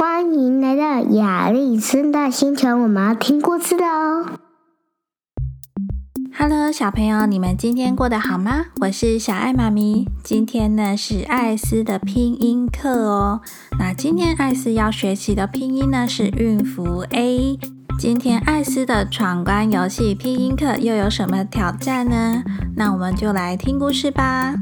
欢迎来到亚丽森大星球，我们要听故事的哦。Hello，小朋友，你们今天过得好吗？我是小爱妈咪。今天呢是艾斯的拼音课哦。那今天艾斯要学习的拼音呢是韵符 A。今天艾斯的闯关游戏拼音课又有什么挑战呢？那我们就来听故事吧。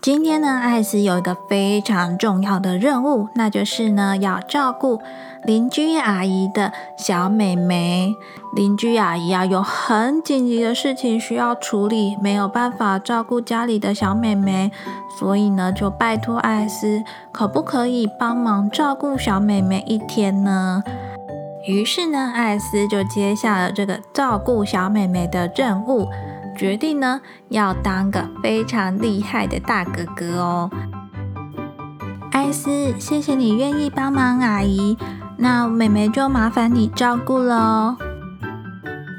今天呢，艾斯有一个非常重要的任务，那就是呢要照顾邻居阿姨的小美眉。邻居阿姨啊，有很紧急的事情需要处理，没有办法照顾家里的小美眉，所以呢就拜托艾斯，可不可以帮忙照顾小美眉一天呢？于是呢，艾斯就接下了这个照顾小美眉的任务。决定呢，要当个非常厉害的大哥哥哦。艾斯，谢谢你愿意帮忙阿姨，那妹妹就麻烦你照顾了哦。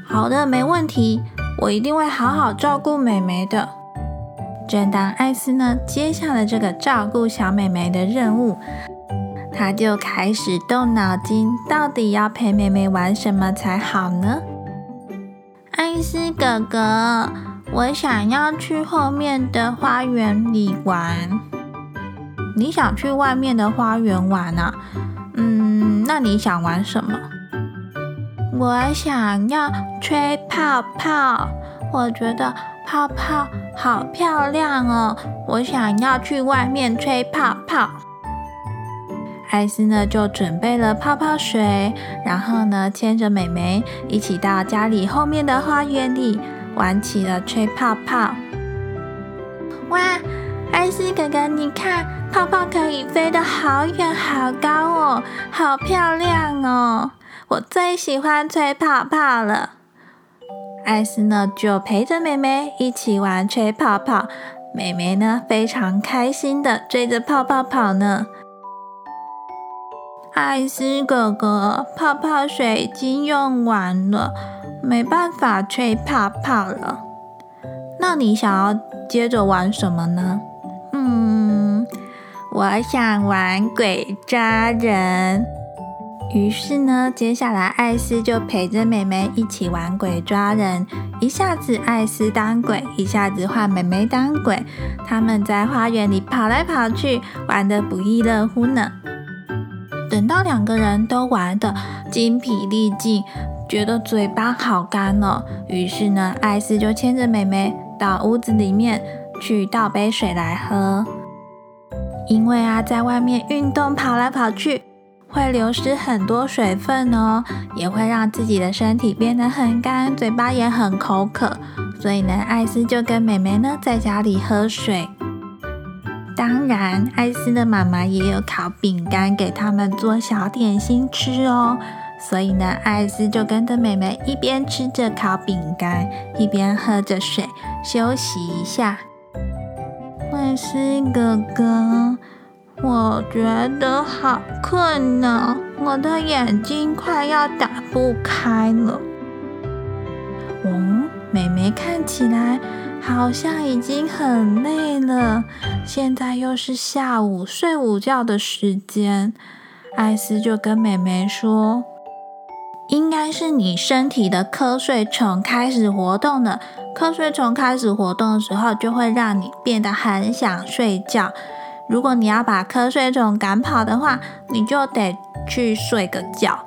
好的，没问题，我一定会好好照顾妹妹的。正当艾斯呢接下了这个照顾小妹妹的任务，他就开始动脑筋，到底要陪妹妹玩什么才好呢？艾斯哥哥，我想要去后面的花园里玩。你想去外面的花园玩啊？嗯，那你想玩什么？我想要吹泡泡，我觉得泡泡好漂亮哦。我想要去外面吹泡泡。艾斯呢就准备了泡泡水，然后呢牵着美美一起到家里后面的花园里玩起了吹泡泡。哇，艾斯哥哥，你看泡泡可以飞得好远好高哦，好漂亮哦！我最喜欢吹泡泡了。艾斯呢就陪着美美一起玩吹泡泡，美美呢非常开心的追着泡泡跑呢。艾斯哥哥，泡泡水已经用完了，没办法吹泡泡了。那你想要接着玩什么呢？嗯，我想玩鬼抓人。于是呢，接下来艾斯就陪着妹妹一起玩鬼抓人。一下子艾斯当鬼，一下子换妹妹当鬼，他们在花园里跑来跑去，玩得不亦乐乎呢。等到两个人都玩的精疲力尽，觉得嘴巴好干哦，于是呢，艾斯就牵着妹妹到屋子里面去倒杯水来喝。因为啊，在外面运动跑来跑去，会流失很多水分哦，也会让自己的身体变得很干，嘴巴也很口渴。所以呢，艾斯就跟妹妹呢在家里喝水。当然，艾斯的妈妈也有烤饼干给他们做小点心吃哦。所以呢，艾斯就跟着妹妹一边吃着烤饼干，一边喝着水，休息一下。艾斯哥哥，我觉得好困呢，我的眼睛快要打不开了。嗯，妹妹看起来。好像已经很累了，现在又是下午睡午觉的时间。艾斯就跟美美说：“应该是你身体的瞌睡虫开始活动了。瞌睡虫开始活动的时候，就会让你变得很想睡觉。如果你要把瞌睡虫赶跑的话，你就得去睡个觉。”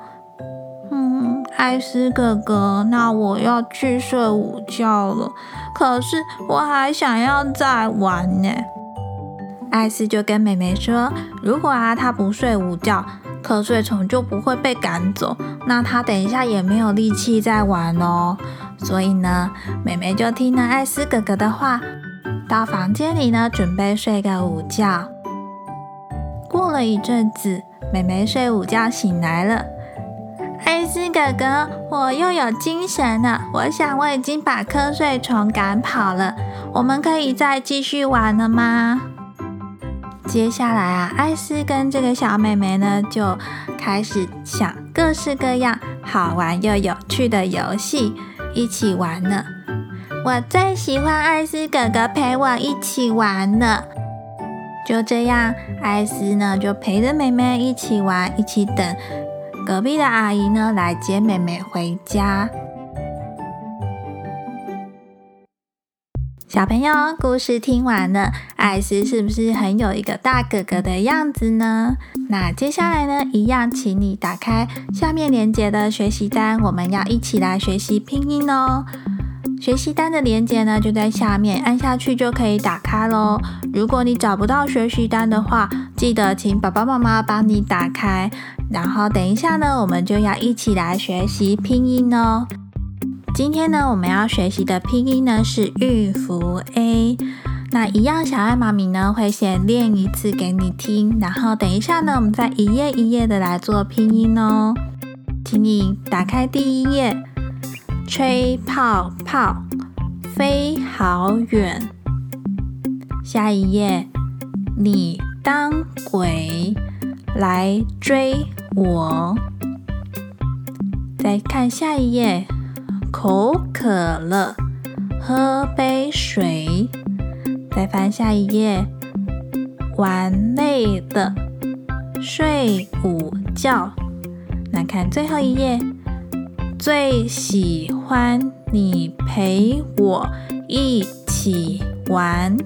艾斯哥哥，那我要去睡午觉了。可是我还想要再玩呢。艾斯就跟妹妹说：“如果啊，他不睡午觉，瞌睡虫就不会被赶走，那他等一下也没有力气再玩哦。所以呢，妹妹就听了艾斯哥哥的话，到房间里呢，准备睡个午觉。过了一阵子，妹妹睡午觉醒来了。”艾斯哥哥，我又有精神了。我想我已经把瞌睡虫赶跑了，我们可以再继续玩了吗？接下来啊，艾斯跟这个小妹妹呢，就开始想各式各样好玩又有趣的游戏，一起玩呢。我最喜欢艾斯哥哥陪我一起玩了。就这样，艾斯呢就陪着妹妹一起玩，一起等隔壁的阿姨呢来接妹妹回家。小朋友，故事听完了，艾斯是不是很有一个大哥哥的样子呢？那接下来呢，一样，请你打开下面连接的学习单，我们要一起来学习拼音哦。学习单的连接呢，就在下面，按下去就可以打开喽。如果你找不到学习单的话，记得请爸爸妈妈帮你打开。然后等一下呢，我们就要一起来学习拼音哦。今天呢，我们要学习的拼音呢是韵符 A。那一样，小爱妈咪呢会先练一次给你听，然后等一下呢，我们再一页一页的来做拼音哦。请你打开第一页，吹泡泡，飞好远。下一页，你当鬼来追我。再看下一页。口渴了，喝杯水。再翻下一页，玩累了，睡午觉。来看最后一页，最喜欢你陪我一起玩。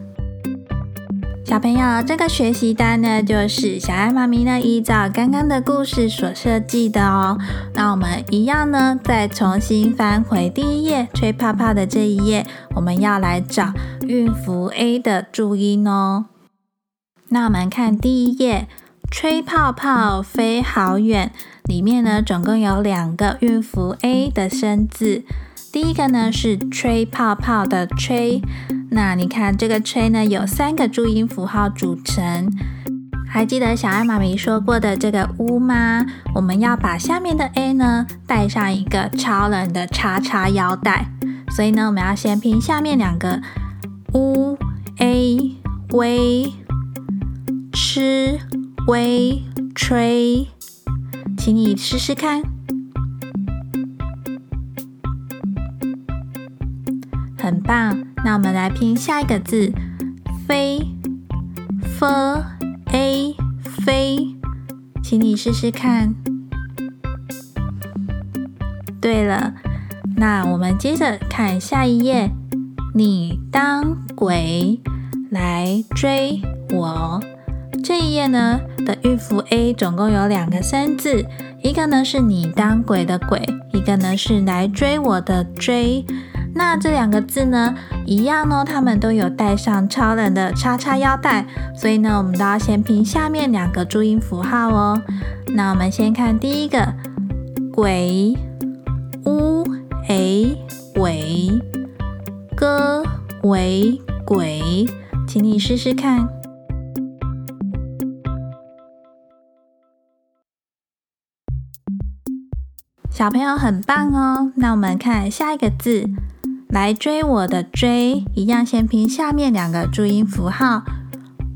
小朋友，这个学习单呢，就是小爱妈咪呢依照刚刚的故事所设计的哦。那我们一样呢，再重新翻回第一页，吹泡泡的这一页，我们要来找韵符 A 的注音哦。那我们看第一页，吹泡泡飞好远，里面呢总共有两个韵符 A 的生字。第一个呢是吹泡泡的吹，那你看这个吹呢有三个注音符号组成。还记得小爱妈咪说过的这个乌吗？我们要把下面的 A 呢带上一个超人的叉叉腰带，所以呢我们要先拼下面两个乌 A 微吃微吹，请你试试看。很棒，那我们来拼下一个字，飞，f a 飞，请你试试看。对了，那我们接着看下一页，你当鬼来追我。这一页呢的预符 A 总共有两个生字，一个呢是你当鬼的鬼，一个呢是来追我的追。那这两个字呢，一样呢，它们都有带上超人的叉叉腰带，所以呢，我们都要先拼下面两个注音符号哦。那我们先看第一个，鬼乌诶尾歌为鬼，请你试试看。小朋友很棒哦。那我们看下一个字。来追我的追，一样先拼下面两个注音符号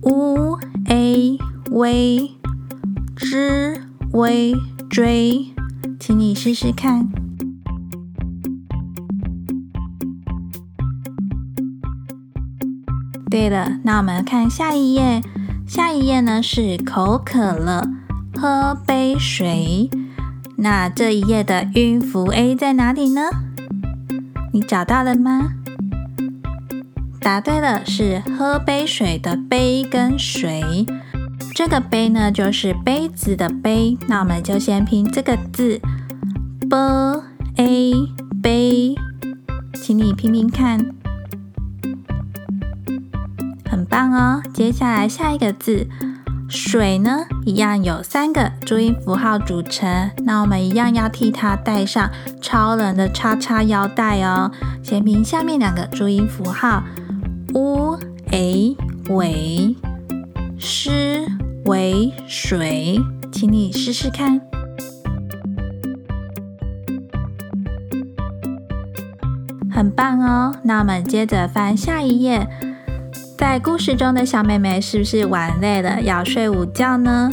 ，u a v z v 追，请你试试看。对了，那我们看下一页，下一页呢是口渴了，喝杯水。那这一页的韵符 a 在哪里呢？你找到了吗？答对了，是喝杯水的杯跟水。这个杯呢，就是杯子的杯。那我们就先拼这个字，b a 杯，请你拼拼看，很棒哦。接下来下一个字。水呢，一样有三个注音符号组成，那我们一样要替它带上超人的叉叉腰带哦。先拼下面两个注音符号，u a 尾诗为水，请你试试看，很棒哦。那我们接着翻下一页。在故事中的小妹妹是不是玩累了要睡午觉呢？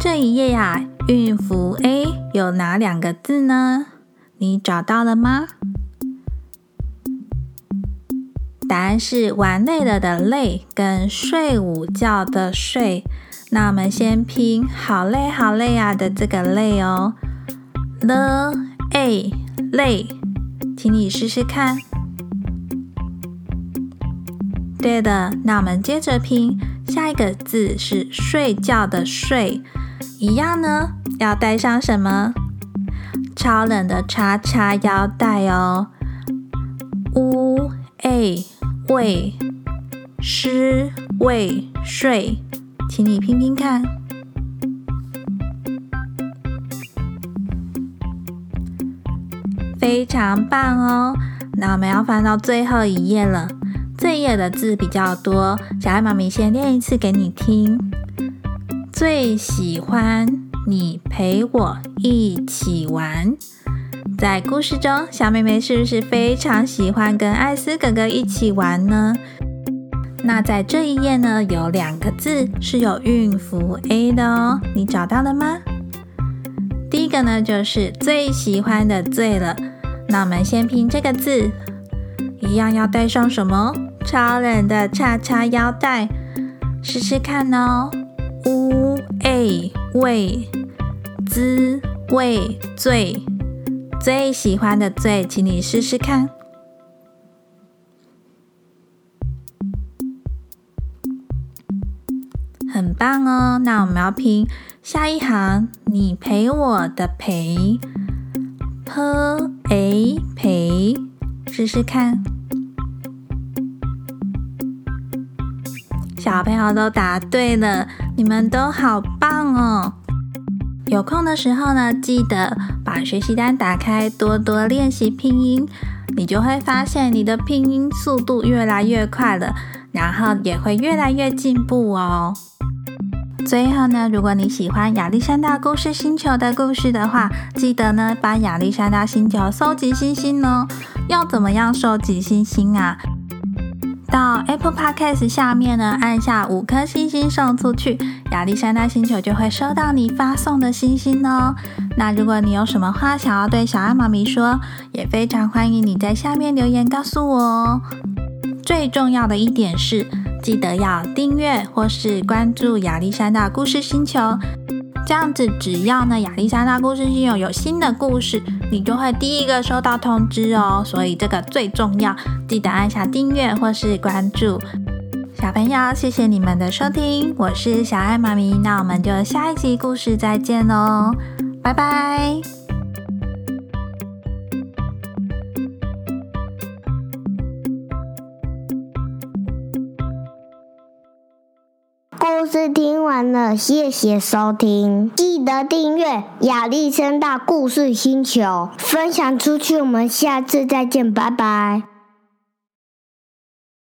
这一页呀，韵符 A 有哪两个字呢？你找到了吗？答案是玩累了的累跟睡午觉的睡。那我们先拼好累好累啊的这个累哦，l a 累，请你试试看。对的，那我们接着拼下一个字是睡觉的睡，一样呢，要带上什么？超冷的叉叉腰带哦。u a 喂，湿喂睡，请你拼拼看，非常棒哦。那我们要翻到最后一页了。这页的字比较多，小爱妈咪先念一次给你听。最喜欢你陪我一起玩。在故事中，小妹妹是不是非常喜欢跟艾斯哥哥一起玩呢？那在这一页呢，有两个字是有韵符 a 的哦，你找到了吗？第一个呢，就是最喜欢的最了。那我们先拼这个字，一样要带上什么？超人的叉叉腰带，试试看哦。u a 味滋味最最喜欢的最，请你试试看，很棒哦。那我们要拼下一行，你陪我的陪，p a 陪，试试看。小朋友都答对了，你们都好棒哦！有空的时候呢，记得把学习单打开，多多练习拼音，你就会发现你的拼音速度越来越快了，然后也会越来越进步哦。最后呢，如果你喜欢亚历山大故事星球的故事的话，记得呢帮亚历山大星球收集星星哦。要怎么样收集星星啊？到 Apple Podcast 下面呢，按下五颗星星送出去，亚历山大星球就会收到你发送的星星哦。那如果你有什么话想要对小爱妈咪说，也非常欢迎你在下面留言告诉我哦。最重要的一点是，记得要订阅或是关注亚历山大故事星球。这样子，只要呢亚历山大故事信用有新的故事，你就会第一个收到通知哦。所以这个最重要，记得按下订阅或是关注。小朋友，谢谢你们的收听，我是小爱妈咪，那我们就下一集故事再见喽，拜拜。故事听完了，谢谢收听，记得订阅亚历山大故事星球，分享出去。我们下次再见，拜拜。